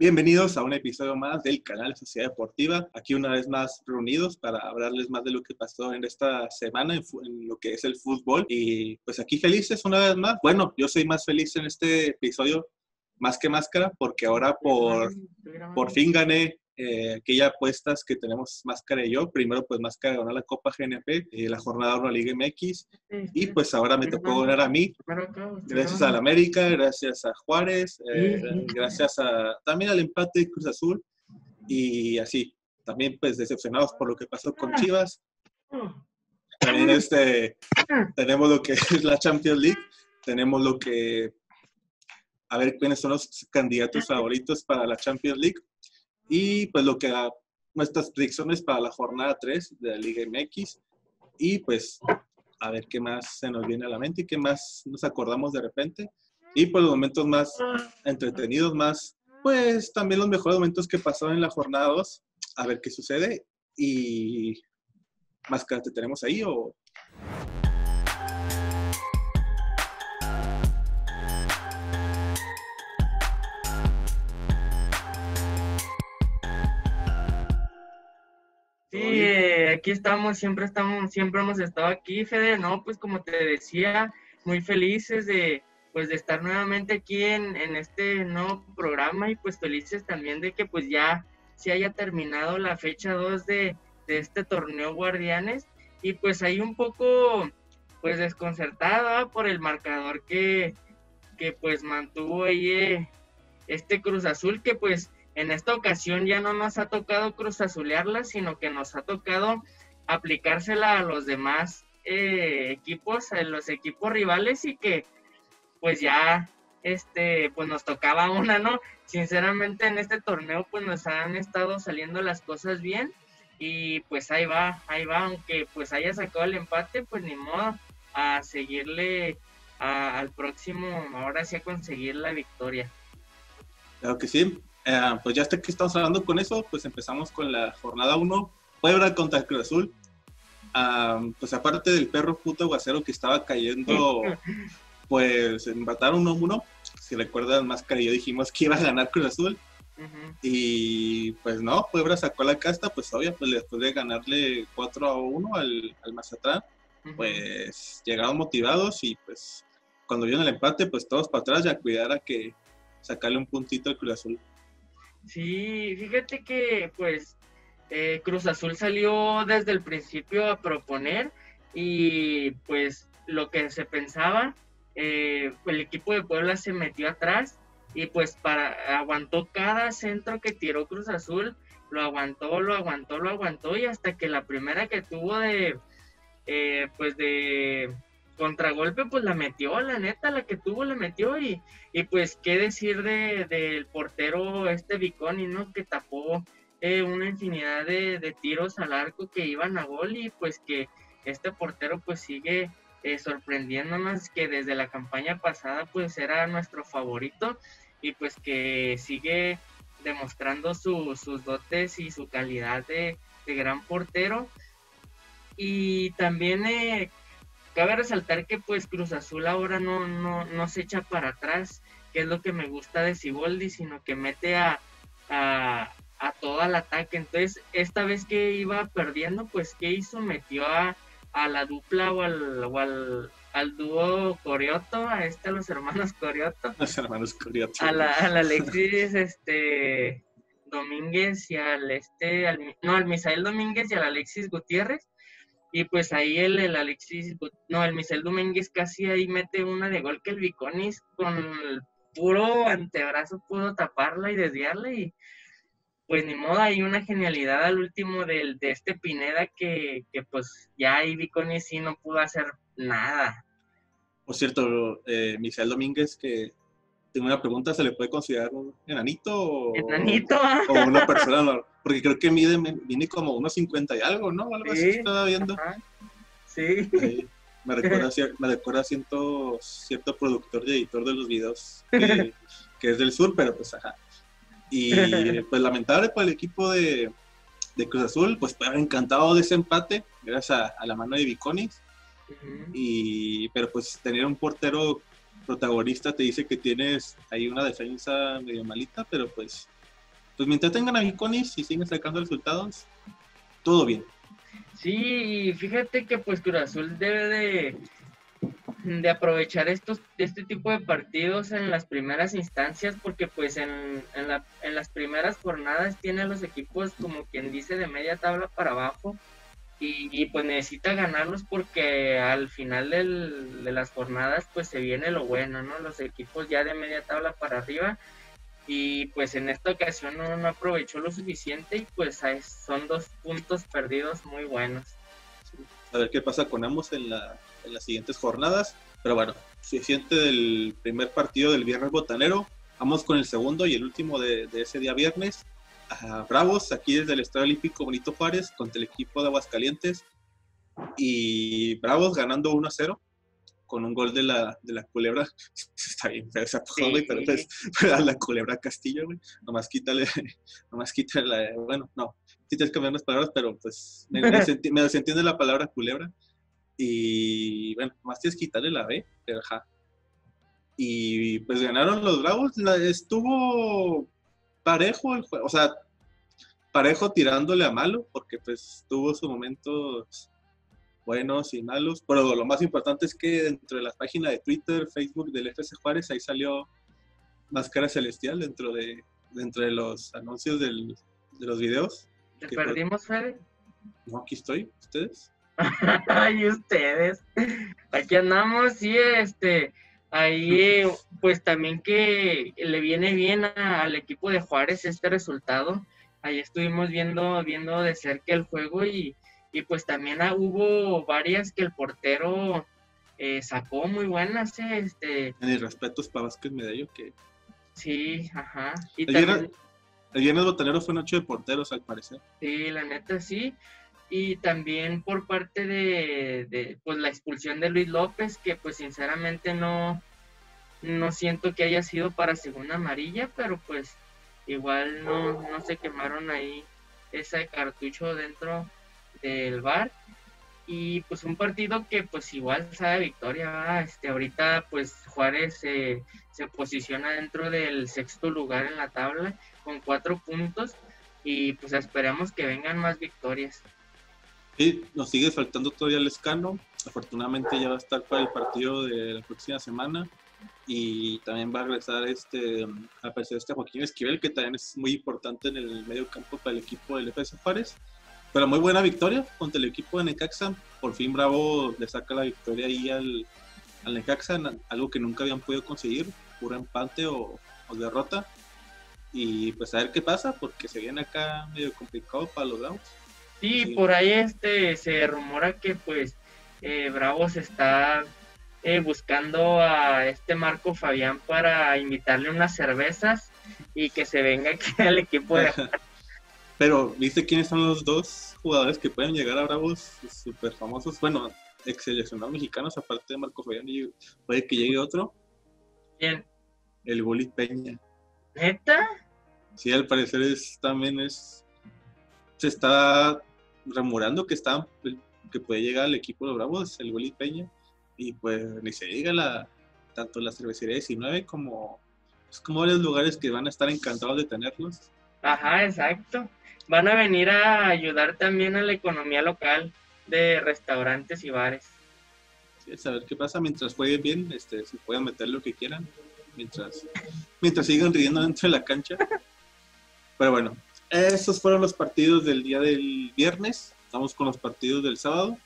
Bienvenidos a un episodio más del canal Sociedad Deportiva. Aquí una vez más reunidos para hablarles más de lo que pasó en esta semana en, lo que es el fútbol. Y pues aquí felices una vez más. Bueno, yo soy más feliz en este episodio más que máscara porque ahora por, por fin gané eh, aquellas apuestas que tenemos Máscara y yo. Primero, pues Máscara ganó la Copa GNP, y la jornada 1 Liga MX, y pues ahora me tocó ganar a mí. Gracias a la América, gracias a Juárez, eh, gracias a, también al empate de Cruz Azul, y así. También, pues, decepcionados por lo que pasó con Chivas. También este, tenemos lo que es la Champions League, tenemos lo que a ver quiénes son los candidatos favoritos para la Champions League. Y pues lo que nuestras predicciones para la jornada 3 de la Liga MX. Y pues a ver qué más se nos viene a la mente y qué más nos acordamos de repente. Y pues los momentos más entretenidos, más, pues también los mejores momentos que pasaron en la jornada 2. A ver qué sucede. Y más que te tenemos ahí o Sí, eh, aquí estamos, siempre estamos, siempre hemos estado aquí, Fede, ¿no? Pues como te decía, muy felices de, pues de estar nuevamente aquí en, en este nuevo programa y pues felices también de que pues ya se haya terminado la fecha 2 de, de este torneo Guardianes. Y pues ahí un poco pues desconcertada por el marcador que, que pues mantuvo ahí eh, este Cruz Azul que pues en esta ocasión ya no nos ha tocado cruz azulearla, sino que nos ha tocado aplicársela a los demás eh, equipos, a los equipos rivales y que pues ya este pues nos tocaba una, ¿no? Sinceramente en este torneo pues nos han estado saliendo las cosas bien y pues ahí va, ahí va, aunque pues haya sacado el empate, pues ni modo a seguirle al próximo, ahora sí a conseguir la victoria. Claro que sí, eh, pues ya hasta que estamos hablando con eso, pues empezamos con la jornada 1, Puebla contra el Cruz Azul. pues aparte del perro puto aguacero que estaba cayendo, pues empataron 1-1. Si recuerdan, más que yo dijimos que iba a ganar Cruz Azul. Y pues no, Puebla sacó la casta, pues obvio, pues después de ganarle 4 1 al, al Mazatlán, pues llegaron motivados y pues cuando vieron el empate, pues todos para atrás ya cuidar a que sacarle un puntito al Cruz Azul. Sí, fíjate que pues eh, Cruz Azul salió desde el principio a proponer y pues lo que se pensaba, eh, el equipo de Puebla se metió atrás y pues para aguantó cada centro que tiró Cruz Azul, lo aguantó, lo aguantó, lo aguantó y hasta que la primera que tuvo de eh, pues de contragolpe, pues la metió, la neta, la que tuvo la metió y, y pues qué decir del de, portero este Viconi, ¿no? Que tapó eh, una infinidad de, tiros al arco que iban a gol y pues que este portero pues sigue eh, sorprendiéndonos que desde la campaña pasada pues era nuestro favorito y pues que sigue demostrando sus dotes y su calidad de, de gran portero. Y también eh, cabe resaltar que pues Cruz Azul ahora no, no, no se echa para atrás, que es lo que me gusta de Siboldi, sino que mete a, a, todo el ataque. Entonces, esta vez que iba perdiendo, pues ¿qué hizo? Metió a, la dupla o al, o al, al dúo Corioto, a este, a los hermanos Corioto. Los hermanos Corioto. A la, Alexis este, Domínguez y al este, al, no, al Misael Domínguez y al Alexis Gutiérrez y pues ahí el, el Alexis, no, el Michel Domínguez casi ahí mete una de gol que el Viconis con el puro antebrazo pudo taparla y desviarla y pues ni modo, hay una genialidad al último del, de este Pineda que, que pues ya ahí Viconis sí no pudo hacer nada. Por cierto, eh, Michel Domínguez que tengo una pregunta, ¿se le puede considerar un enanito o, ¿Enanito? o una persona? Porque creo que mide, viene como unos 50 y algo, ¿no? Algo así estaba viendo. Sí. me recuerda, me recuerda cierto, cierto productor y editor de los videos que, es del sur, pero pues ajá. Y pues lamentable para el equipo de, de Cruz Azul, pues haber encantado de ese empate, gracias a, la mano de Viconis. y, pero pues tener un portero protagonista te dice que tienes ahí una defensa medio malita, pero pues pues mientras tengan a Viconis y siguen sacando resultados, todo bien. Sí, fíjate que pues Cruz Azul debe de, de aprovechar estos, este tipo de partidos en las primeras instancias, porque pues en, en, la, en las primeras jornadas tiene los equipos como quien dice de media tabla para abajo y, pues necesita ganarlos porque al final del, de las jornadas pues se viene lo bueno, ¿no? Los equipos ya de media tabla para arriba y pues en esta ocasión no, no aprovechó lo suficiente y pues son dos puntos perdidos muy buenos. A ver qué pasa con ambos en, la, en las siguientes jornadas, pero bueno, suficiente del primer partido del viernes botanero, vamos con el segundo y el último de, de ese día viernes, Bravos, aquí desde el Estadio Olímpico Bonito Juárez, contra el equipo de Aguascalientes. Y Bravos ganando 1 a 0 con un gol de la, de la culebra. Está bien feo esa sí. pero pues, la culebra Castillo, güey. Nomás quítale, nomás quítale, bueno, no, sí tienes que cambiar las palabras, pero pues me, me, entiende la palabra culebra. Y bueno, nomás tienes que quitarle la B, pero ajá. Y pues ganaron los Bravos. estuvo parejo el juego, o sea, parejo tirándole a malo, porque pues tuvo sus momentos buenos y malos, pero lo más importante es que dentro de la página de Twitter, Facebook del FC Juárez, ahí salió Máscara Celestial dentro de, dentro de los anuncios del, de los videos. ¿Te perdimos, Fede? No, aquí estoy, ¿ustedes? Ay, ustedes. Aquí andamos, sí, este, ahí pues también que le viene bien al equipo de Juárez este resultado. Ahí estuvimos viendo, viendo de cerca el juego y, pues también hubo varias que el portero eh, sacó muy buenas. Eh, este... En respetos para Vázquez Medallo que... Sí, ajá. Y el, también... viernes, botanero fue noche de porteros al parecer. Sí, la neta sí y también por parte de, pues la expulsión de Luis López que pues sinceramente no no siento que haya sido para segunda amarilla pero pues igual no, no se quemaron ahí ese cartucho dentro del bar. Y pues un partido que pues igual sabe victoria este ahorita pues Juárez se posiciona dentro del sexto lugar en la tabla con cuatro puntos y pues esperamos que vengan más victorias Sí, nos sigue faltando todavía el escano. Afortunadamente ya va a estar para el partido de la próxima semana. Y también va a regresar este, a aparecer este Joaquín Esquivel, que también es muy importante en el medio campo para el equipo del FS Juárez. Pero muy buena victoria contra el equipo de Necaxa. Por fin Bravo le saca la victoria ahí al, al Necaxa, algo que nunca habían podido conseguir, puro empate o, o derrota. Y pues a ver qué pasa, porque se viene acá medio complicado para los Bravos. Sí, por ahí este se rumora que pues eh, Bravos está eh, buscando a este Marco Fabián para invitarle unas cervezas y que se venga aquí al equipo de Pero, ¿viste quiénes son los dos jugadores que pueden llegar a Bravos súper famosos? Bueno, ex seleccionados mexicanos, aparte de Marco Fabián, y puede que llegue otro. ¿Quién? El Goli Peña. ¿Neta? Sí, al parecer es, también es. Se está remurando que está que puede llegar al equipo de los Bravos, el Willy Peña, y pues ni se diga la, tanto la cervecería 19 como, pues, como varios lugares que van a estar encantados de tenerlos. Ajá, exacto. Van a venir a ayudar también a la economía local de restaurantes y bares. Sí, saber qué pasa mientras jueguen bien, este, se pueden meter lo que quieran, mientras, mientras sigan riendo dentro de la cancha. Pero bueno, esos fueron los partidos del día del viernes. Vamos con los partidos del sábado.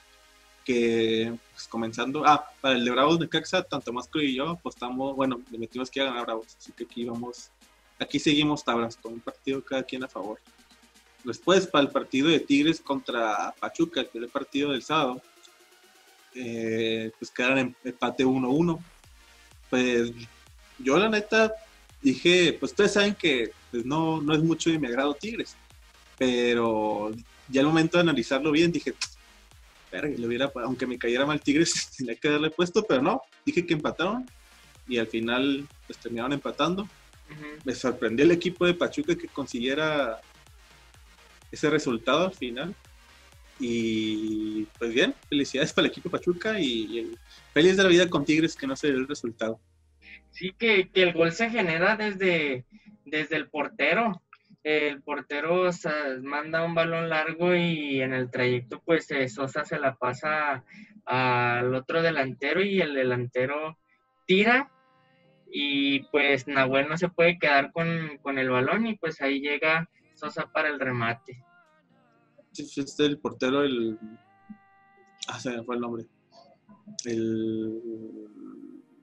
Que pues, comenzando. Ah, para el de Bravos de Caxa, tanto Masco y yo apostamos. Bueno, le metimos que iba a ganar Bravos. Así que aquí vamos. Aquí seguimos tablas con un partido cada quien a favor. Después, para el partido de Tigres contra Pachuca, el primer partido del sábado, eh, pues quedaron en empate 1-1. Pues yo, la neta, dije, pues ustedes saben que pues, no, no es mucho de mi agrado Tigres, pero ya al momento de analizarlo bien dije, le hubiera, aunque me cayera mal Tigres, tenía que darle puesto, pero no, dije que empataron y al final pues terminaron empatando. Me sorprendió el equipo de Pachuca que consiguiera ese resultado al final. Y pues bien, felicidades para el equipo de Pachuca y, feliz de la vida con Tigres que no se dio el resultado sí que, el gol se genera desde, desde el portero. el portero manda un balón largo y en el trayecto pues eh, Sosa se la pasa al otro delantero y el delantero tira y pues Nahuel no se puede quedar con, el balón y pues ahí llega Sosa para el remate. este el portero, el... Ah, se me fue el nombre. El...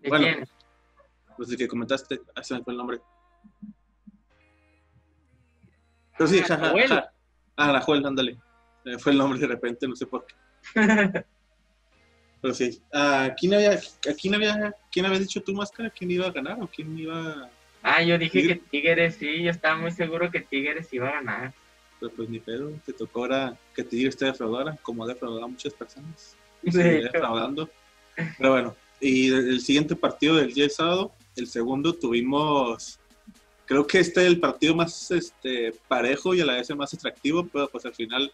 bueno, Pues el que comentaste, ah, se me fue el nombre. Pero sí, jaja, ja, Ah, Nahuel, ándale. fue el nombre de repente, no sé por qué. Pero sí. ¿A quién había, quién había, quién había dicho tu máscara? ¿Quién iba a ganar o quién iba Ah, yo dije que Tigres, sí, yo estaba muy seguro que Tigres iba a ganar. Pero pues ni pedo, te tocó ahora que Tigres te defraudara, como ha defraudado a muchas personas. Sí. defraudando. Pero bueno, y el siguiente partido del día de sábado, el segundo, tuvimos creo que este es el partido más este, parejo y a la vez el más atractivo, pero pues al final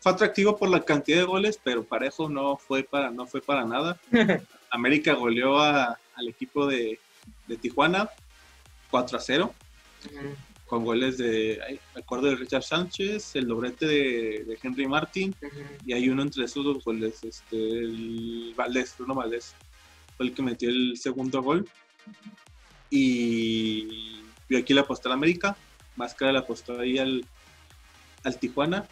fue atractivo por la cantidad de goles, pero parejo no fue para, no fue para nada. América goleó al equipo de, Tijuana 4 a 0, con goles de, me acuerdo de Richard Sánchez, el doblete de, Henry Martin, y hay uno entre esos dos goles, este, el Valdés, Bruno Valdés, fue el que metió el segundo gol. Y yo aquí le aposté al América, Máscara le apostó ahí al, al Tijuana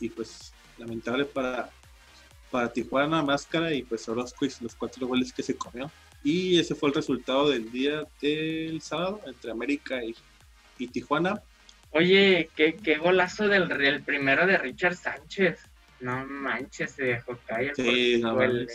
y pues lamentable para, para Tijuana, Máscara y pues Orozco y los cuatro goles que se comió. Y ese fue el resultado del día del sábado entre América y, Tijuana. Oye, qué, qué golazo del, del, primero de Richard Sánchez. No manches, se dejó caer. Sí, no, el...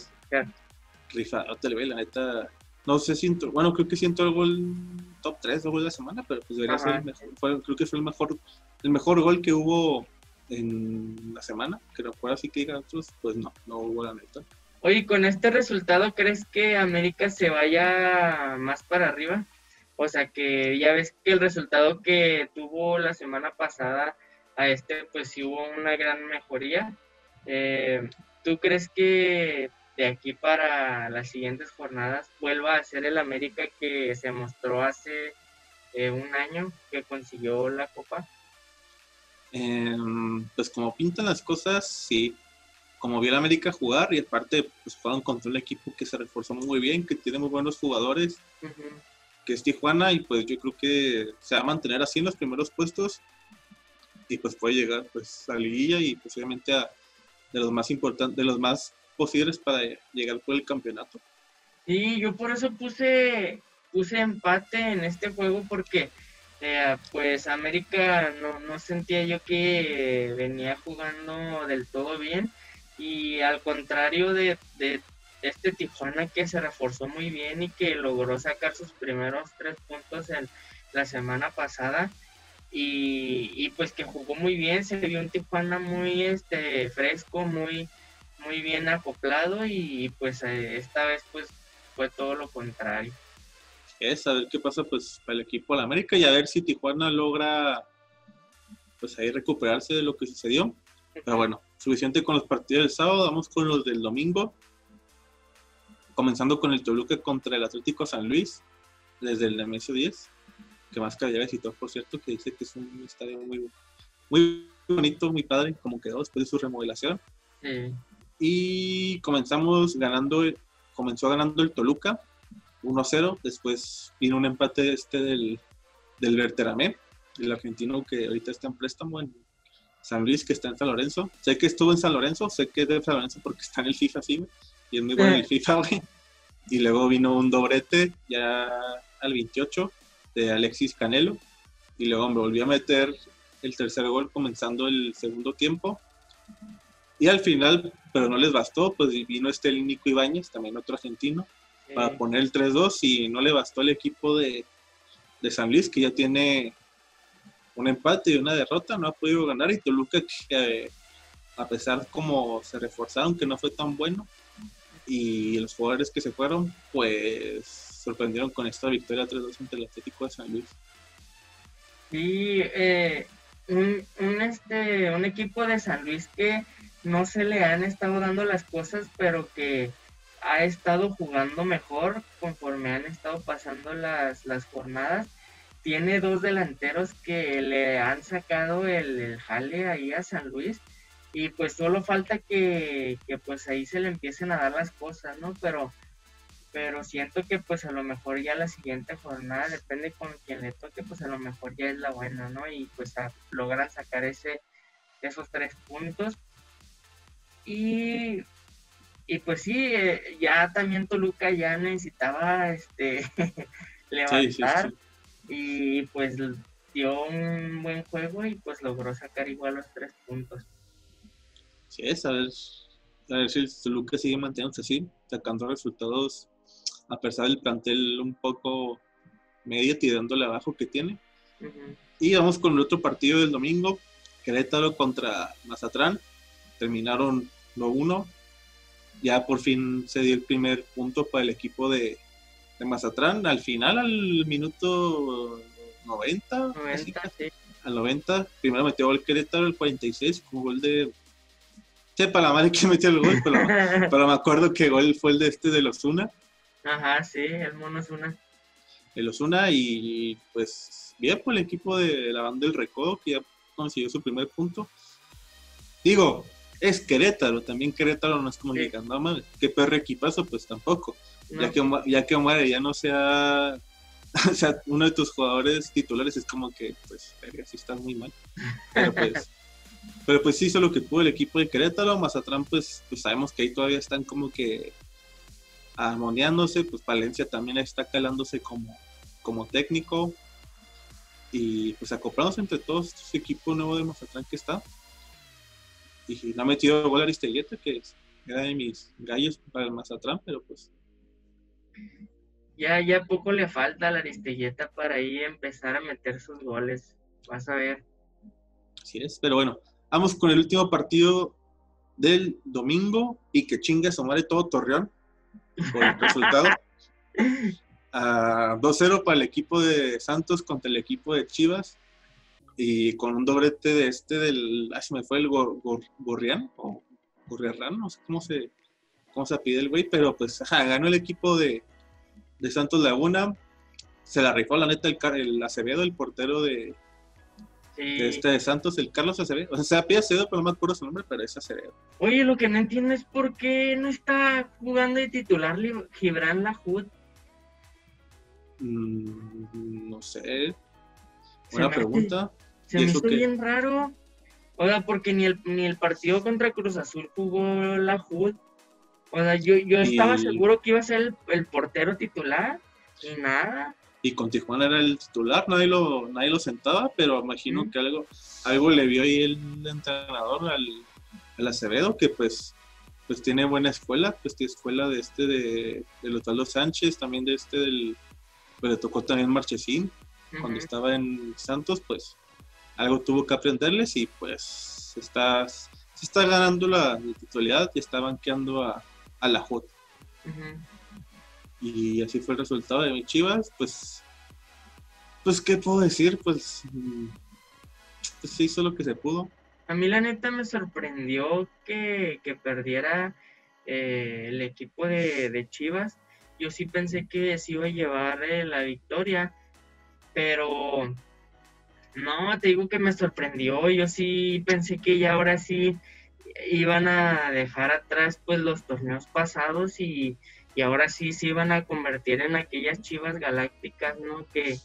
Rifado, te la neta no sé si entró, bueno, creo que sí entró el gol top 3 de gol de la semana, pero pues debería ser el mejor, creo que fue el mejor, el mejor gol que hubo en la semana, que no fuera así que digan otros, pues no, no hubo la neta. Oye, con este resultado, ¿crees que América se vaya más para arriba? O sea, que ya ves que el resultado que tuvo la semana pasada a este, pues sí hubo una gran mejoría. Eh, ¿Tú crees que de aquí para las siguientes jornadas vuelva a ser el América que se mostró hace eh, un año que consiguió la copa? Em, pues como pintan las cosas, sí. Como vi el América jugar y aparte pues fueron contra un equipo que se reforzó muy bien, que tiene muy buenos jugadores, que es Tijuana y pues yo creo que se va a mantener así en los primeros puestos y pues puede llegar pues a la liguilla y posiblemente a de los más importantes, de los más posibles para llegar por el campeonato. Sí, yo por eso puse, puse empate en este juego porque eh, pues América no, no, sentía yo que venía jugando del todo bien y al contrario de, de, este Tijuana que se reforzó muy bien y que logró sacar sus primeros tres puntos en la semana pasada y, y pues que jugó muy bien, se vio un Tijuana muy este fresco, muy muy bien acoplado y pues eh, esta vez pues fue todo lo contrario. Es a ver qué pasa pues para el equipo de la América y a ver si Tijuana logra pues ahí recuperarse de lo que sucedió. Pero bueno, suficiente con los partidos del sábado, vamos con los del domingo. Comenzando con el Toluca contra el Atlético San Luis, desde el MS 10, que más que ya visitó, por cierto, que dice que es un estadio muy, muy bonito, muy padre, como quedó después de su remodelación. Sí y comenzamos ganando, comenzó ganando el Toluca 1-0, después vino un empate este del, del Berteramé, el argentino que ahorita está en préstamo en San Luis, que está en San Lorenzo. Sé que estuvo en San Lorenzo, sé que es de San Lorenzo porque está en el FIFA, sí, y es muy bueno el FIFA, Y luego vino un doblete ya al 28 de Alexis Canelo, y luego me volvió a meter el tercer gol comenzando el segundo tiempo. Y al final pero no les bastó, pues vino este Nico Ibáñez, también otro argentino, para poner el 3-2 y no le bastó al equipo de, San Luis, que ya tiene un empate y una derrota, no ha podido ganar, y Toluca, que a pesar como se reforzaron, que no fue tan bueno, y los jugadores que se fueron, pues sorprendieron con esta victoria 3-2 ante el Atlético de San Luis. Sí, eh, un, un, este, un equipo de San Luis que no se le han estado dando las cosas, pero que ha estado jugando mejor conforme han estado pasando las, las jornadas. tiene dos delanteros que le han sacado el, jale ahí a San Luis y pues solo falta que, que, pues ahí se le empiecen a dar las cosas, ¿no? Pero, pero siento que pues a lo mejor ya la siguiente jornada, depende con quien le toque, pues a lo mejor ya es la buena, ¿no? Y pues logran sacar ese, esos tres puntos. Y, y pues sí, eh, ya también Toluca ya necesitaba este levantar y pues dio un buen juego y pues logró sacar igual los tres puntos. Sí, es, a ver, a ver si Toluca sigue manteniéndose así, sacando resultados a pesar del plantel un poco medio tirándole abajo que tiene. Y vamos con el otro partido del domingo, Querétaro contra Mazatrán. Terminaron 1-1. Ya por fin se dio el primer punto para el equipo de, de Mazatrán. Al final, al minuto 90, al 90, primero metió gol Querétaro, el 46, con gol de. Sepa la madre que metió el gol, pero, me acuerdo que gol fue el de este de los Una. Ajá, sí, el mono Osuna. El Osuna y pues bien por el equipo de la banda del Recodo que ya consiguió su primer punto. Digo, es Querétaro, también Querétaro no es como sí. no qué perro equipazo, pues tampoco. Ya que ya que Omar ya no sea, sea uno de tus jugadores titulares, es como que, pues, así está muy mal. Pero pues, pero pues sí hizo lo que pudo el equipo de Querétaro, Mazatrán, pues, pues sabemos que ahí todavía están como que armoniándose, pues Valencia también está calándose como, como técnico y pues acoplándose entre todos este equipo nuevo de Mazatlán que está. Y no ha metido gol Aristegueta, que era de mis gallos para el Mazatlán, pero pues. Ya, ya poco le falta a la Aristegueta para ahí empezar a meter sus goles. Vas a ver. Así es, pero bueno, vamos con el último partido del domingo y que chinga Somare todo Torreón por el resultado. 2-0 para el equipo de Santos contra el equipo de Chivas y con un doblete de este del, ah, se me fue el Gorrián o Gorriarrán, no sé cómo se, cómo se pide el güey, pero pues ajá, ganó el equipo de, de, Santos Laguna, se la rifó la neta el, el Acevedo, el portero de, de este de Santos, el Carlos Acevedo. O sea, se apellida Acevedo, pero no me acuerdo su nombre, pero es Acevedo. Oye, lo que no entiendo es por qué no está jugando de titular Gibran Lajud. Mm, no sé. Buena pregunta. Se me hizo bien raro. O sea, porque ni el, ni el partido contra Cruz Azul jugó Lajud. O sea, yo, yo estaba seguro que iba a ser el, el portero titular y nada. Y con Tijuana era el titular, nadie lo, nadie lo sentaba, pero imagino que algo, algo le vio ahí el entrenador al, Acevedo, que pues, pues tiene buena escuela, pues tiene escuela de este de, de Sánchez, también de este del, pues le tocó también Marchesín, cuando estaba en Santos, pues algo tuvo que aprenderles y pues está, se está ganando la, titularidad y está banqueando a, a la J. Y así fue el resultado de mi Chivas, pues, pues, ¿qué puedo decir? Pues, pues se hizo lo que se pudo. A mí la neta me sorprendió que, perdiera eh, el equipo de, Chivas. Yo sí pensé que se iba a llevar eh, la victoria, pero no, te digo que me sorprendió. Yo sí pensé que ya ahora sí iban a dejar atrás pues los torneos pasados y, y ahora sí se iban a convertir en aquellas chivas galácticas, ¿no? Que,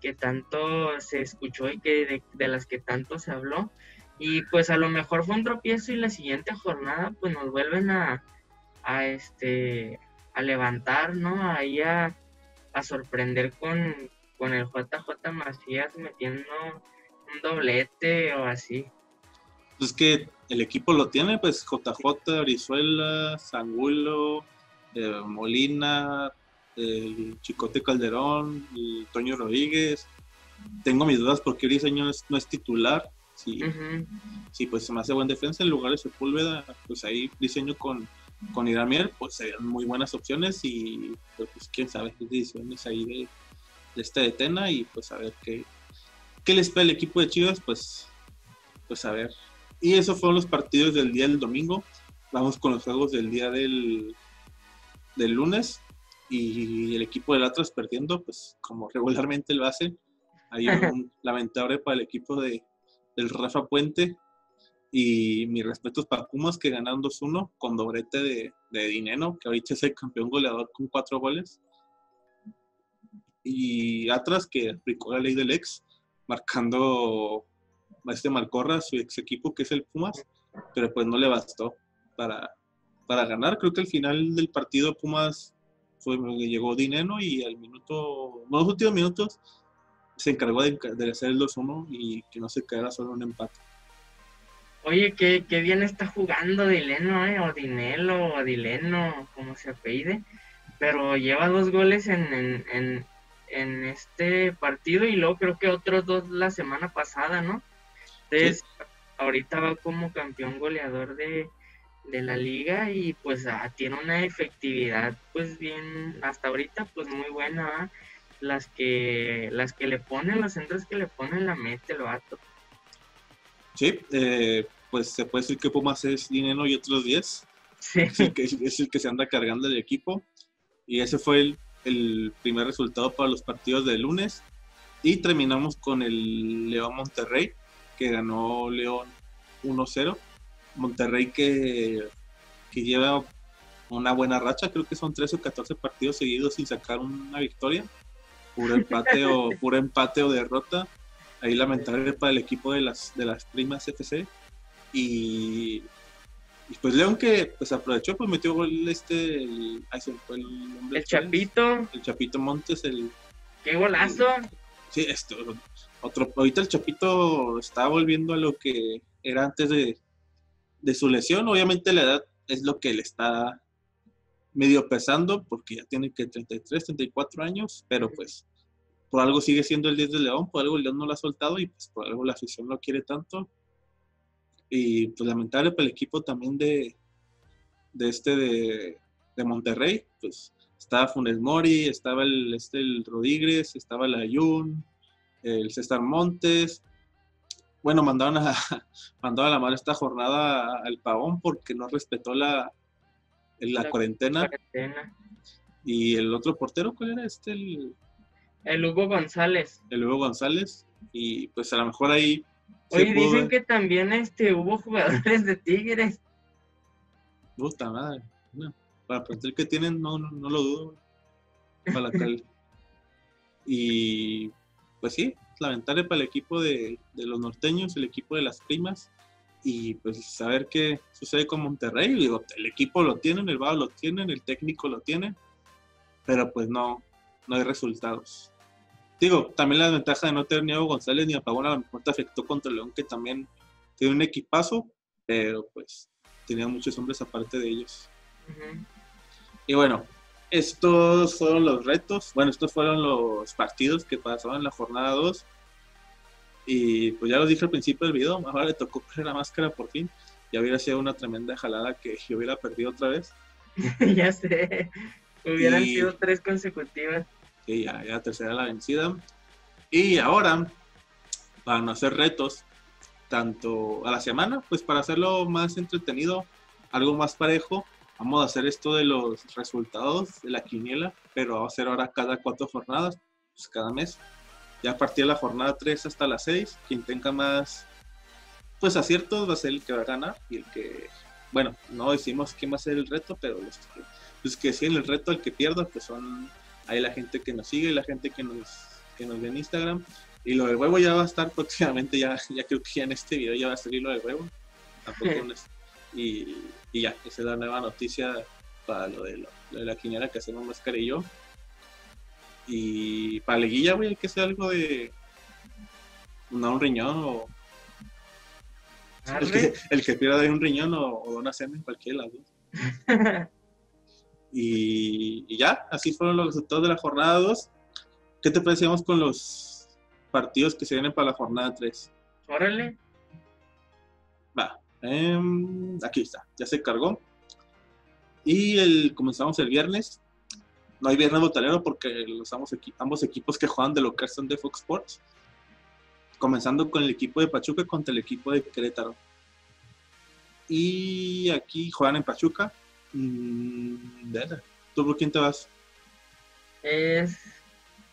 que tanto se escuchó y que de, las que tanto se habló. Y pues a lo mejor fue un tropiezo y la siguiente jornada pues nos vuelven a, a este a levantar, ¿no? Ahí a, a sorprender con, con el JJ Macías metiendo un doblete o así. Pues es que el equipo lo tiene, pues JJ, Orizuela, Zangulo, Molina, el Chicote Calderón, el Toño Rodríguez. Tengo mis dudas porque Briseño no es titular. Si, sí, pues se me hace buen defensa en lugar de Sepúlveda, pues ahí Briseño con, con Iramier, pues serían muy buenas opciones y pues, quién sabe qué decisiones ahí de este de Tena y pues a ver qué, qué les espera el equipo de Chivas, pues, pues a ver. Y esos fueron los partidos del día del domingo. Vamos con los juegos del día del, del lunes y el equipo del Atlas perdiendo, pues como regularmente lo hace. Ahí un lamentable para el equipo de, del Rafa Puente. Y mis respetos para Pumas que ganaron 2-1 con doblete de, de Dineno, que ahorita es el campeón goleador con cuatro goles. Y Atlas que aplicó la ley del ex, marcando a este Malcorra, su ex equipo que es el Pumas, pero pues no le bastó para, para ganar. Creo que al final del partido Pumas fue, llegó Dineno y al minuto, los últimos minutos se encargó de, de hacer el 2-1 y que no se quedara solo un empate. Oye, qué, qué bien está jugando Dileno, eh, o Dinelo, o Dileno, como se apellide, pero lleva dos goles en, en, en, en, este partido y luego creo que otros dos la semana pasada, ¿no? Entonces, ahorita va como campeón goleador de, de la liga y pues ah, tiene una efectividad pues bien, hasta ahorita pues muy buena, las que las que le ponen, los centros que le ponen la mete el vato. Sí, eh, pues se puede decir que Pumas es dinero y otros 10. Es, el que, es, el que, se anda cargando el equipo. Y ese fue el, el, primer resultado para los partidos del lunes. Y terminamos con el León Monterrey, que ganó León 1-0. Monterrey que, que lleva una buena racha, creo que son 13 o 14 partidos seguidos sin sacar una victoria. Puro empate o, puro empate o derrota ahí lamentable para el equipo de las, de las primas FC. Y, y pues León que pues aprovechó, pues metió gol este, el, ahí se fue el nombre. El Chapito. El Chapito Montes, el... ¡Qué golazo! El, sí, esto, otro, ahorita el Chapito está volviendo a lo que era antes de, de su lesión. Obviamente la edad es lo que le está medio pesando, porque ya tiene que 33, 34 años, pero pues por algo sigue siendo el 10 de León, por algo el León no lo ha soltado y pues por algo la afición lo quiere tanto. Y pues lamentable para el equipo también de, de este de, de Monterrey, pues estaba Funes Mori, estaba el, este, el Rodríguez, estaba el Ayun, el César Montes. Bueno, mandaron a, mandaron a la madre esta jornada al Pavón porque no respetó la, la, la cuarentena. cuarentena. Y el otro portero, ¿cuál era este? El, el Hugo González. El Hugo González. Y pues a lo mejor ahí. Oye, dicen que también este hubo jugadores de Tigres. Puta madre. No, para el que tienen, no, no, no lo dudo. Para la y pues sí, lamentable para el equipo de, de, los norteños, el equipo de las primas. Y pues saber qué sucede con Monterrey. Digo, el equipo lo tienen, el vago lo tienen, el técnico lo tiene. Pero pues no, no hay resultados digo, también la ventaja de no tener ni a González ni a Pavón a lo mejor te afectó contra León, que también tiene un equipazo, pero pues tenía muchos hombres aparte de ellos. Uh -huh. Y bueno, estos fueron los retos, bueno, estos fueron los partidos que pasaron en la jornada 2. Y pues ya lo dije al principio del video, ahora le tocó poner la máscara por fin. Ya hubiera sido una tremenda jalada que yo hubiera perdido otra vez. ya sé, hubieran y... sido tres consecutivas que ya, ya tercera la vencida. Y ahora, para no hacer retos, tanto a la semana, pues para hacerlo más entretenido, algo más parejo, vamos a hacer esto de los resultados de la quiniela, pero vamos a hacer ahora cada cuatro jornadas, pues cada mes. Ya a de la jornada 3 hasta la 6, quien tenga más pues aciertos va a ser el que va a ganar y el que, bueno, no decimos quién va a ser el reto, pero los que, los que siguen el reto, el que pierda, pues son ahí la gente que nos sigue, la gente que nos, que nos ve en Instagram. Y lo del huevo ya va a estar próximamente, ya, ya creo que ya en este video ya va a salir lo del huevo. y, y, ya, esa es la nueva noticia para lo de, lo, lo de la quiniela que hacemos Máscara y yo. Y para Leguilla, güey, hay que hacer algo de. No, un riñón o. El que, el que pierda de un riñón o, o una semen, cualquiera de las dos. Y, y, ya, así fueron los resultados de la jornada 2. ¿Qué te parecíamos con los partidos que se vienen para la jornada 3? Órale. Va, eh, aquí está, ya se cargó. Y el, comenzamos el viernes. No hay viernes botalero porque los ambos, equi ambos equipos que juegan de local son de Fox Sports. Comenzando con el equipo de Pachuca contra el equipo de Querétaro. Y aquí juegan en Pachuca Mm, ¿Tú por quién te vas? Es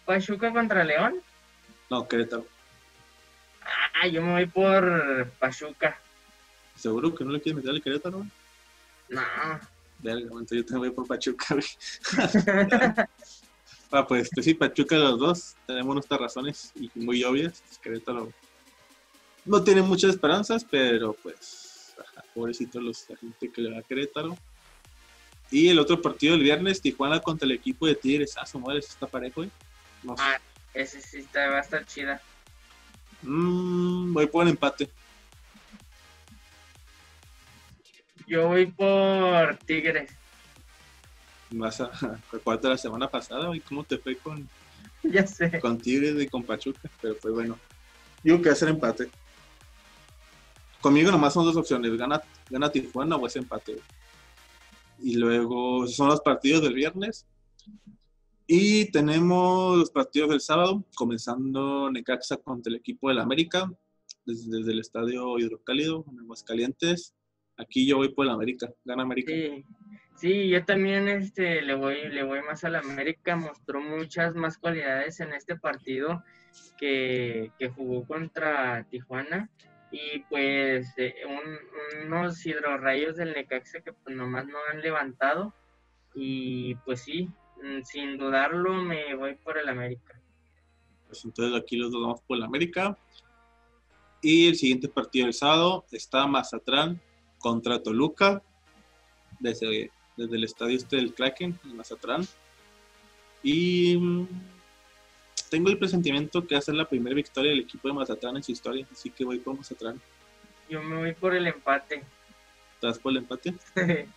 Pachuca contra León. No, Querétaro. Ah, yo me voy por Pachuca. ¿Seguro que no le quieres meter al Querétaro? No. Verga, entonces yo también voy por Pachuca, ah, pues, pues sí, Pachuca los dos. Tenemos nuestras razones y muy obvias. Pues, Querétaro no tiene muchas esperanzas, pero pues, ajá, pobrecito los, la gente que le va a Querétaro. Y el otro partido del viernes, Tijuana contra el equipo de Tigres. Ah, su madre, está parejo, güey. No sé. Ah, ese sí está, va a estar chida. Mm, voy por el empate. Yo voy por Tigres. Vas a, recuerda la semana pasada, güey, cómo te fue con, Ya sé. con Tigres y con Pachuca, pero pues bueno. Digo que ser empate. Conmigo nomás son dos opciones, gana, gana Tijuana o es empate. Y luego son los partidos del viernes. Y tenemos los partidos del sábado, comenzando Necaxa contra el equipo del América, desde, desde el estadio Hidrocálido, en Aguascalientes. Aquí yo voy por el América, gana América. Sí, sí, yo también este, le, voy, le voy más al América. Mostró muchas más cualidades en este partido que, que jugó contra Tijuana. Y pues eh, un- unos hidrorrayos del Necaxa que pues nomás no han levantado. Y pues sí, mm, sin dudarlo me voy por el América. Pues entonces aquí los dos por el América. Y el siguiente partido del sábado está Mazatlán contra Toluca, desde, desde el estadio este del Kraken, en Mazatlán. Y mm, tengo el presentimiento que va a ser la primera victoria del equipo de Mazatlán en su historia, así que voy por Mazatlán. Yo me voy por el empate. ¿Te das por el empate?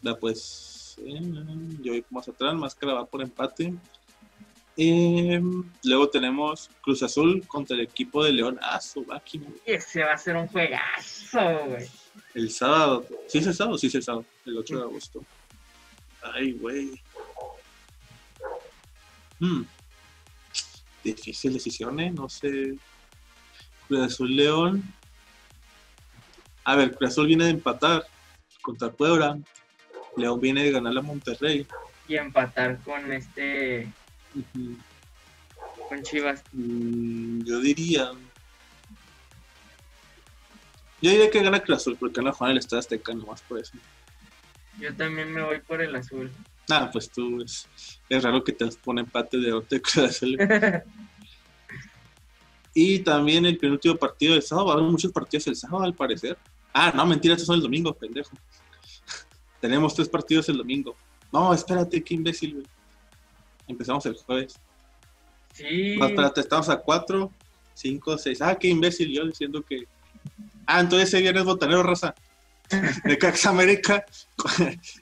Da pues, eh, yo voy por Mazatlán, Máscara va por empate. Eh, luego tenemos Cruz Azul contra el equipo de León. Ah, su máquina. Ese va a ser un juegazo, güey. El sábado. ¿Sí es el sábado? Sí es el sábado. El 8 de agosto. Ay, güey. Hmm. Difícil decisión, ¿eh? No sé. Cruz Azul León. A ver, Cruz Azul viene de empatar contra Puebla. León viene de ganar a Monterrey. Y empatar con este, con Chivas. Mm, yo diría. Yo diría que gana Cruz Azul porque no juega en el Estadio Azteca nomás por eso. Yo también me voy por el azul. Ah, pues tú, es, es raro que te pone empate de Cruz Azul. Y también el penúltimo partido del sábado. Va a haber muchos partidos el sábado, al parecer. Ah, no, mentira, estos son el domingo, pendejo. Tenemos tres partidos el domingo. No, espérate, qué imbécil, güey. Empezamos el jueves. sí, No, espérate, estamos a cuatro, cinco, seis. Ah, qué imbécil, yo diciendo que. Ah, entonces ese viernes botanero, raza. De Cax América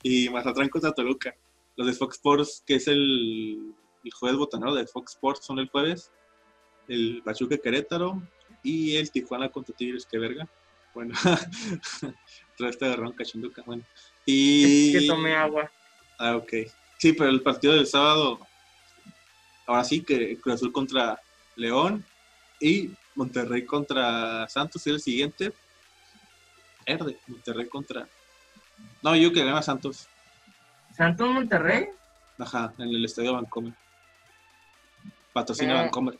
y Mazatlán contra Toluca. Los de Fox Sports, que es el, el jueves botanero de Fox Sports, son el jueves. El Pachuca Querétaro y el Tijuana contra Tigres, que verga. Bueno, otra vez te agarraron cachinduca. Bueno, y. que tomé agua. Ah, ok. Sí, pero el partido del sábado, ahora sí que Cruz Azul contra León y Monterrey contra Santos es el siguiente. Verde, Monterrey contra. No, yo que gana Santos. Santos Monterrey. Ajá, en el estadio Vancomer. Patrocina Ah. Vancomer.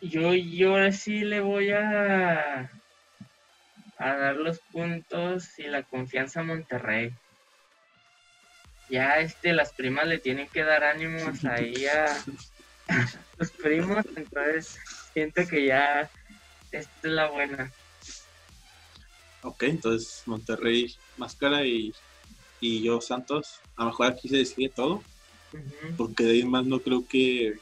Yo, yo ahora sí le voy a, a dar los puntos y la confianza a Monterrey. Ya este, las primas le tienen que dar ánimos ahí a los primos, entonces siento que ya esta es la buena. Ok, entonces Monterrey Máscara y, y yo Santos. A lo mejor aquí se decide todo. Porque de ahí más no creo que,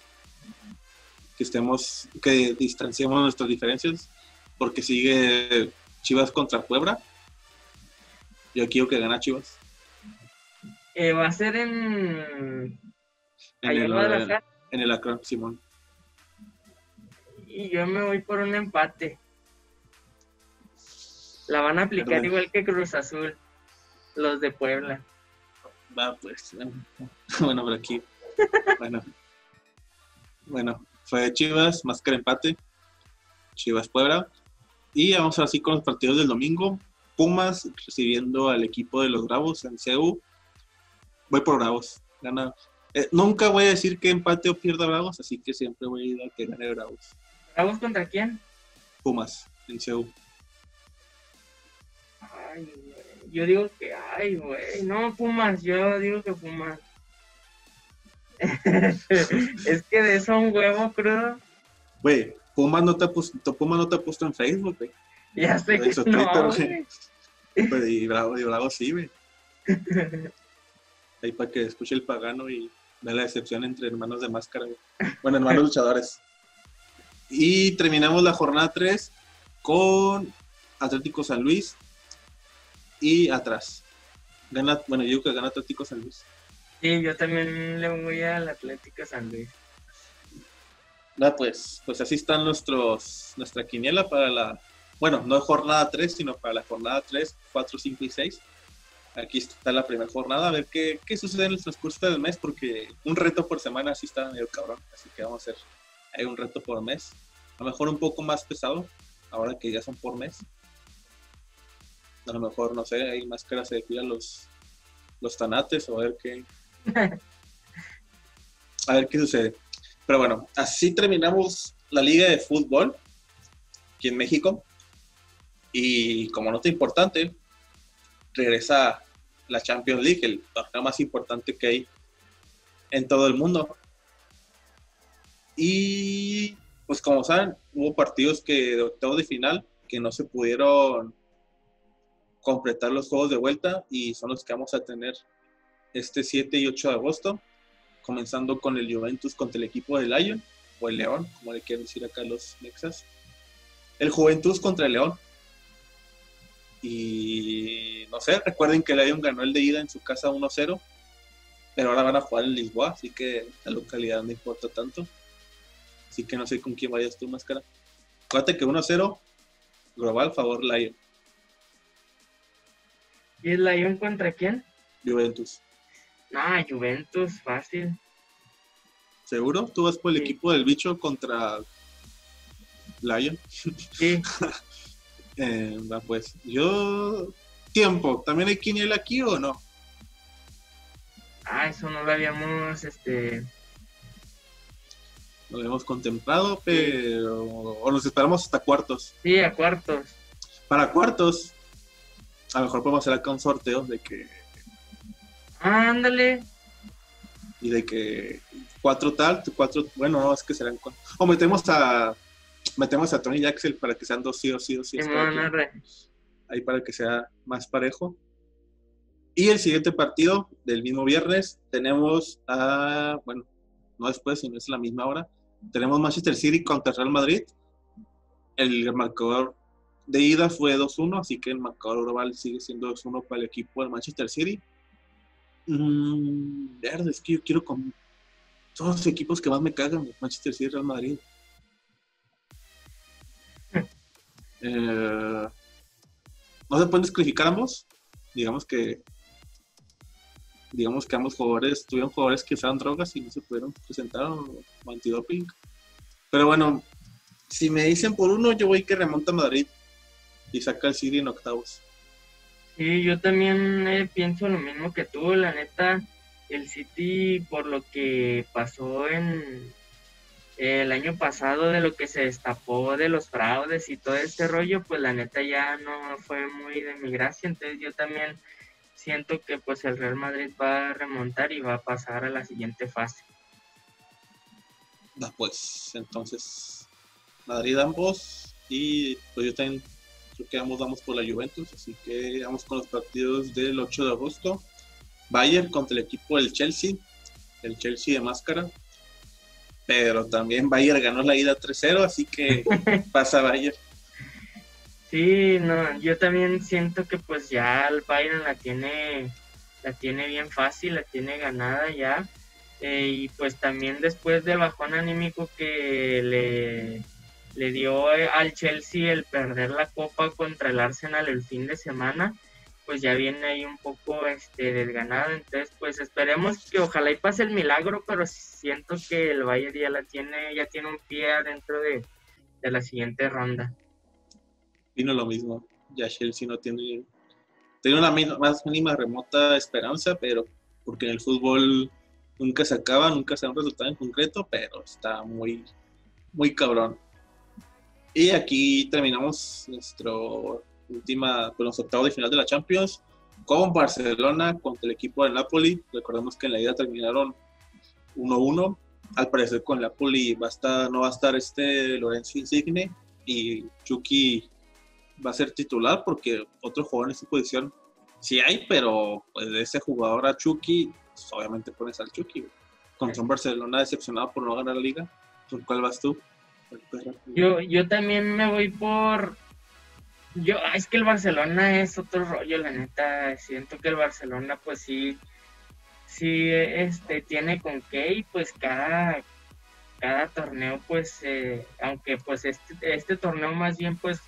que estemos, que distanciemos nuestras diferencias, porque sigue Chivas contra Puebla. Yo quiero que gana Chivas. Eh, va a ser en, En el, en el Akron, Simón. y yo me voy por un empate. La van a aplicar Perdón. igual que Cruz Azul, los de Puebla. Va, pues. Bueno, por aquí. Bueno. Bueno, fue Chivas, máscara empate. Chivas Puebla. Y vamos ahora sí con los partidos del domingo. Pumas recibiendo al equipo de los Bravos en CEU. Voy por Bravos. Gana, Eh, nunca voy a decir que empate o pierda Bravos, así que siempre voy a ir a que gane Bravos. ¿Bravos contra quién? Pumas, en Seúl. Ay. Yo digo que, ay, güey. No, Pumas, yo digo que Pumas. es que de eso un huevo crudo. Güey, Pumas no te ha puesto, Pumas no te ha puesto en Facebook, güey. Ya sé que no, Twitter, güey. Y Bravo, y Bravo sí, güey. Ahí para que escuche el pagano y vea la decepción entre hermanos de máscara, güey. Bueno, hermanos luchadores. Y terminamos la jornada 3 con Atlético San Luis y atrás. Gana, bueno, yo que gana Atlético San Luis. Sí, yo también le voy al Atlético San Luis. Nada, pues, pues así están nuestros, nuestra quiniela para la, bueno, no jornada 3, sino para la jornada 3, 4, 5 y 6. Aquí está la primera jornada, a ver qué, qué sucede en el transcurso del mes, porque un reto por semana sí está medio cabrón, así que vamos a hacer hay un reto por mes. A lo mejor un poco más pesado, ahora que ya son por mes. A lo mejor, no sé, hay máscaras se cuidan los, los tanates o a ver qué, a ver qué sucede. Pero bueno, así terminamos la liga de fútbol aquí en México. Y como nota importante, regresa la Champions League, el torneo más importante que hay en todo el mundo. Y pues como saben, hubo partidos que de octavos de final que no se pudieron completar los juegos de vuelta y son los que vamos a tener este 7 y 8 de agosto, comenzando con el Juventus contra el equipo de Lyon, o el León, como le quieren decir acá los Nexas. El Juventus contra el León. Y no sé, recuerden que el ganó el de ida en su casa 1-0, pero ahora van a jugar en Lisboa, así que la localidad no importa tanto. Así que no sé con quién vayas tú, máscara. Acuérdate que 1-0, global, favor Lyon, ¿Y el Lyon contra quién? Juventus. Ah, Juventus, fácil. ¿Seguro? ¿Tú vas por el Sí. equipo del bicho contra Lion? Sí, Eh, va pues, yo... Tiempo, ¿también hay quiniela aquí o no? ah, eso no lo habíamos, este, Lo hemos contemplado, pero... O nos esperamos hasta cuartos. sí, a cuartos. Para cuartos, a lo mejor podemos hacer acá un sorteo de que... Ándale, Y de que cuatro tal, cuatro... Bueno, no, es que serán cuatro. O metemos a... Metemos a Tony y Axel para que sean dos sí o sí o sí. ahí para que sea más parejo. Y el siguiente partido del mismo viernes tenemos a, bueno, no después, sino es la misma hora, tenemos Manchester City contra Real Madrid. El marcador de ida fue 2-1, así que el marcador global sigue siendo 2-1 para el equipo del Manchester City. Mm, verde, es que yo quiero con todos los equipos que más me cagan, Manchester City y Real Madrid. Eh, no se pueden descalificar ambos. Digamos que digamos que ambos jugadores tuvieron jugadores que usaban drogas y no se pudieron presentar o, o antidoping. Pero bueno, si me dicen por uno, yo voy que remonta a Madrid y saca el City en octavos. Sí, yo también eh, pienso lo mismo que tú, la neta, el City por lo que pasó en eh, el año pasado, de lo que se destapó de los fraudes y todo este rollo, pues la neta ya no fue muy de mi gracia, entonces yo también siento que pues el Real Madrid va a remontar y va a pasar a la siguiente fase. Va, pues entonces Madrid ambos y pues yo también creo que ambos vamos por la Juventus, así que vamos con los partidos del 8 de agosto. Bayern contra el equipo del Chelsea, el Chelsea de máscara. Pero también Bayern ganó la ida 3-0, así que pasa Bayern. Sí, no, yo también siento que pues ya el Bayern la tiene, la tiene bien fácil, la tiene ganada ya. Eh, y pues también después del bajón anímico que le, le dio eh, al Chelsea el perder la copa contra el Arsenal el fin de semana, pues ya viene ahí un poco este desganado. Entonces, pues esperemos que ojalá y pase el milagro, pero siento que el Bayern ya la tiene, ya tiene un pie adentro de, de la siguiente ronda. Vino lo mismo. Ya Chelsea no tiene, tiene min- más mínima remota esperanza, pero porque en el fútbol nunca se acaba, nunca se da un resultado en concreto, pero está muy, muy cabrón. Y aquí terminamos nuestro última, pues, los octavos de final de la Champions con Barcelona contra el equipo del Napoli. Recordemos que en la ida terminaron 1-1. Al parecer con Napoli va a estar, no va a estar este Lorenzo Insigne y Chucky va a ser titular porque otro jugador en esa posición sí hay, pero pues de ese jugador a Chucky, pues, obviamente pones al Chucky. Contra un Barcelona decepcionado por no ganar la liga. ¿Por cuál vas tú? Yo, yo también me voy por yo, ah, es que el Barcelona es otro rollo, la neta. Siento que el Barcelona, pues sí, sí, este, tiene con qué y pues cada, cada torneo, pues, eh, aunque pues este, este torneo más bien, pues,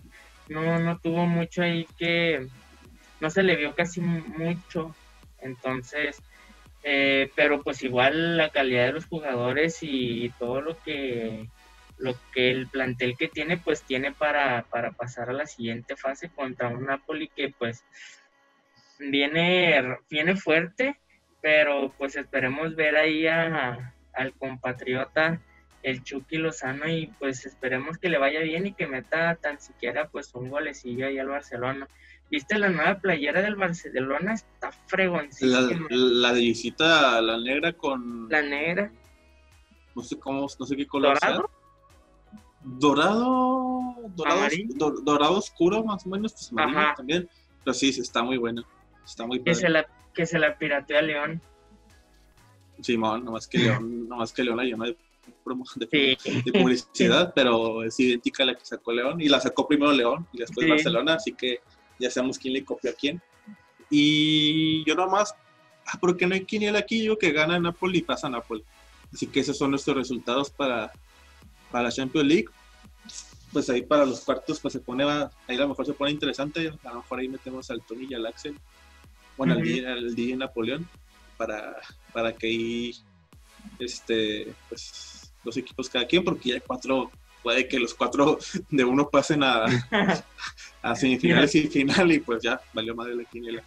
no, no tuvo mucho ahí que, no se le vio casi mucho. Entonces, eh, pero pues igual la calidad de los jugadores y todo lo que lo que el plantel que tiene, pues tiene para, pasar a la siguiente fase contra un Napoli que pues viene, viene fuerte, pero pues esperemos ver ahí a, al compatriota el Chucky Lozano y pues esperemos que le vaya bien y que meta tan siquiera pues un golecillo ahí al Barcelona. ¿Viste la nueva playera del Barcelona? Está fregoncísima. La, la de visita, la negra con... La negra. No sé cómo, no sé qué color dorado, dorado, oscuro más o menos, pues también. Pero sí, está muy bueno. Está muy que se la Que se la piratea a León. Simón, nomás que León, nomás que León la llama de, de, publicidad, pero es idéntica a la que sacó León. Y la sacó primero León y después Barcelona, así que ya sabemos quién le copió a quién. Y yo nomás, ah, porque no hay quiniela aquí, yo que gana Napoli y pasa Napoli. Así que esos son nuestros resultados para para la Champions League, pues ahí para los cuartos pues se pone, ahí a lo mejor se pone interesante, a lo mejor ahí metemos al Tony y al Axel, bueno, al, día, al día Napoleón, para, para que ahí, este, pues los equipos cada quien, porque ya hay cuatro, puede que los cuatro de uno pasen a, a semifinales y final y pues ya valió madre la quiniela.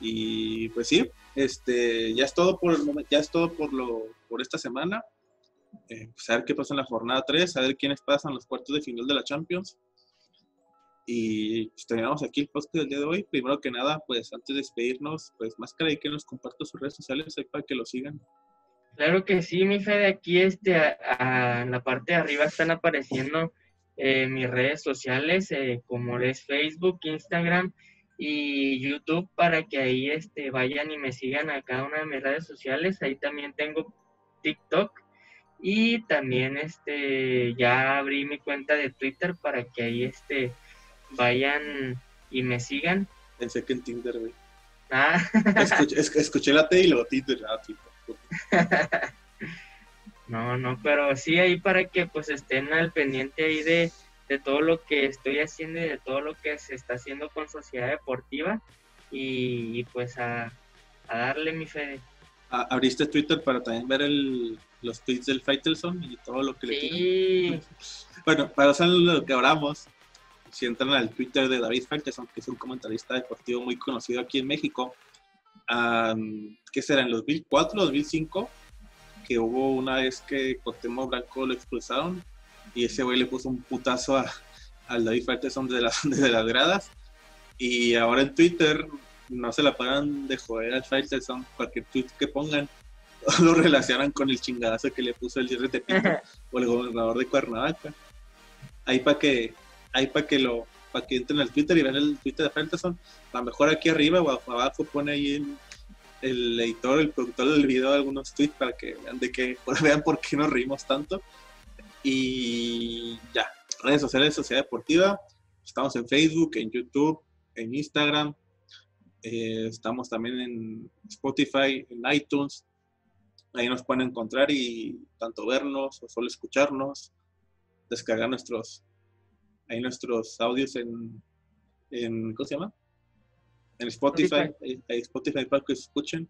Y pues sí, este, ya es todo por el momento, ya es todo por lo, por esta semana. Eh, saber pues, qué pasa en la jornada 3, saber quiénes pasan los cuartos de final de la Champions. Y pues, terminamos aquí el post del día de hoy. Primero que nada, pues antes de despedirnos, pues más que que nos comparta sus redes sociales para que lo sigan. Claro que sí, mi fe, de aquí este, a, la parte de arriba están apareciendo eh, mis redes sociales, eh, como es Facebook, Instagram y YouTube, para que ahí este, vayan y me sigan a cada una de mis redes sociales. Ahí también tengo TikTok y también este ya abrí mi cuenta de Twitter para que ahí este vayan y me sigan. Pensé que en Tinder, güey. Ah. Escuché, la T y luego Tinder. Ah, no, no, pero sí ahí para que pues estén al pendiente ahí de, todo lo que estoy haciendo y de todo lo que se está haciendo con Sociedad Deportiva y, pues a, darle mi fe. ¿Abriste Twitter para también ver el, los tweets del Faitelson y todo lo que le Bueno, para saber lo que hablamos, si entran al Twitter de David Faitelson, que es un comentarista deportivo muy conocido aquí en México, que será en 2004, 2005, que hubo una vez que Cotemo Blanco lo expulsaron y ese güey le puso un putazo a, al David Faitelson desde, desde las gradas. Y ahora en Twitter no se la pagan de joder al Faitelson, cualquier tweet que pongan lo relacionan con el chingadazo que le puso el cierre de Pinto o el gobernador de Cuernavaca. Ahí para que, ahí para que lo, para que entren al Twitter y vean el Twitter de Ferguson, a lo mejor aquí arriba o abajo pone ahí el editor, el productor del video algunos tweets para que vean de que vean por qué nos reímos tanto. Y ya, redes sociales Sociedad Deportiva, estamos en Facebook, en YouTube, en Instagram, eh, estamos también en Spotify, en iTunes, Ahí nos pueden encontrar y tanto vernos o solo escucharnos, descargar nuestros, ahí nuestros audios en, en ¿cómo se llama? En Spotify, Ahí, Spotify para que escuchen,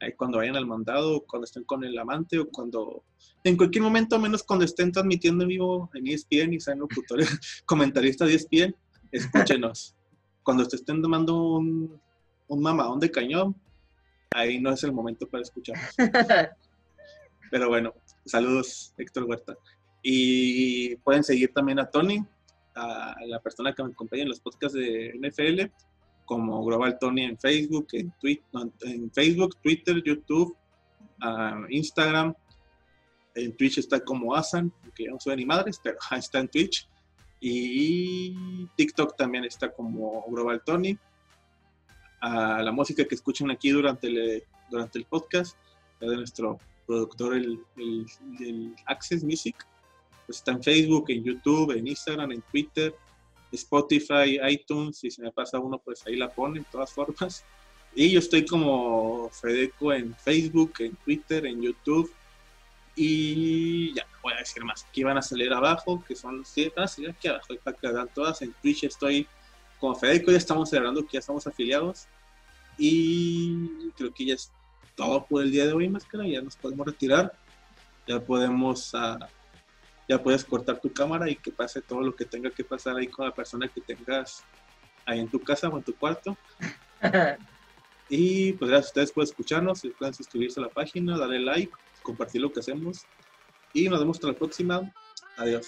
ahí cuando vayan al mandado, cuando estén con el amante o cuando, en cualquier momento, menos cuando estén transmitiendo en vivo en ESPN y sean locutores, comentaristas de ESPN, escúchenos. cuando te estén tomando un, un mamadón de cañón, ahí no es el momento para escucharnos. Pero bueno, saludos, Héctor Huerta. Y pueden seguir también a Tony, a la persona que me acompaña en los podcasts de NFL, como Global Tony en Facebook, en, Twitter, en Facebook, Twitter, YouTube, Instagram. En Twitch está como Asan, que no soy ni madres, pero está en Twitch. Y TikTok también está como Global Tony. A la música que escuchan aquí durante el, durante el podcast de nuestro productor, el, el, Access Music. Pues está en Facebook, en YouTube, en Instagram, en Twitter, Spotify, iTunes. Si se me pasa uno, pues ahí la pone, de todas formas. Y yo estoy como Fedeco en Facebook, en Twitter, en YouTube y ya, voy a decir más. Aquí van a salir abajo, que son siete, van a salir aquí abajo, para que todas. En Twitch estoy como Federico, ya estamos celebrando que ya estamos afiliados. Y creo que ya es todo por el día de hoy, máscara. Ya nos podemos retirar. Ya podemos, uh, ya puedes cortar tu cámara y que pase todo lo que tenga que pasar ahí con la persona que tengas ahí en tu casa o en tu cuarto. y pues gracias a ustedes por escucharnos. Si pueden suscribirse a la página, darle like compartir lo que hacemos y nos vemos hasta la próxima. Adiós.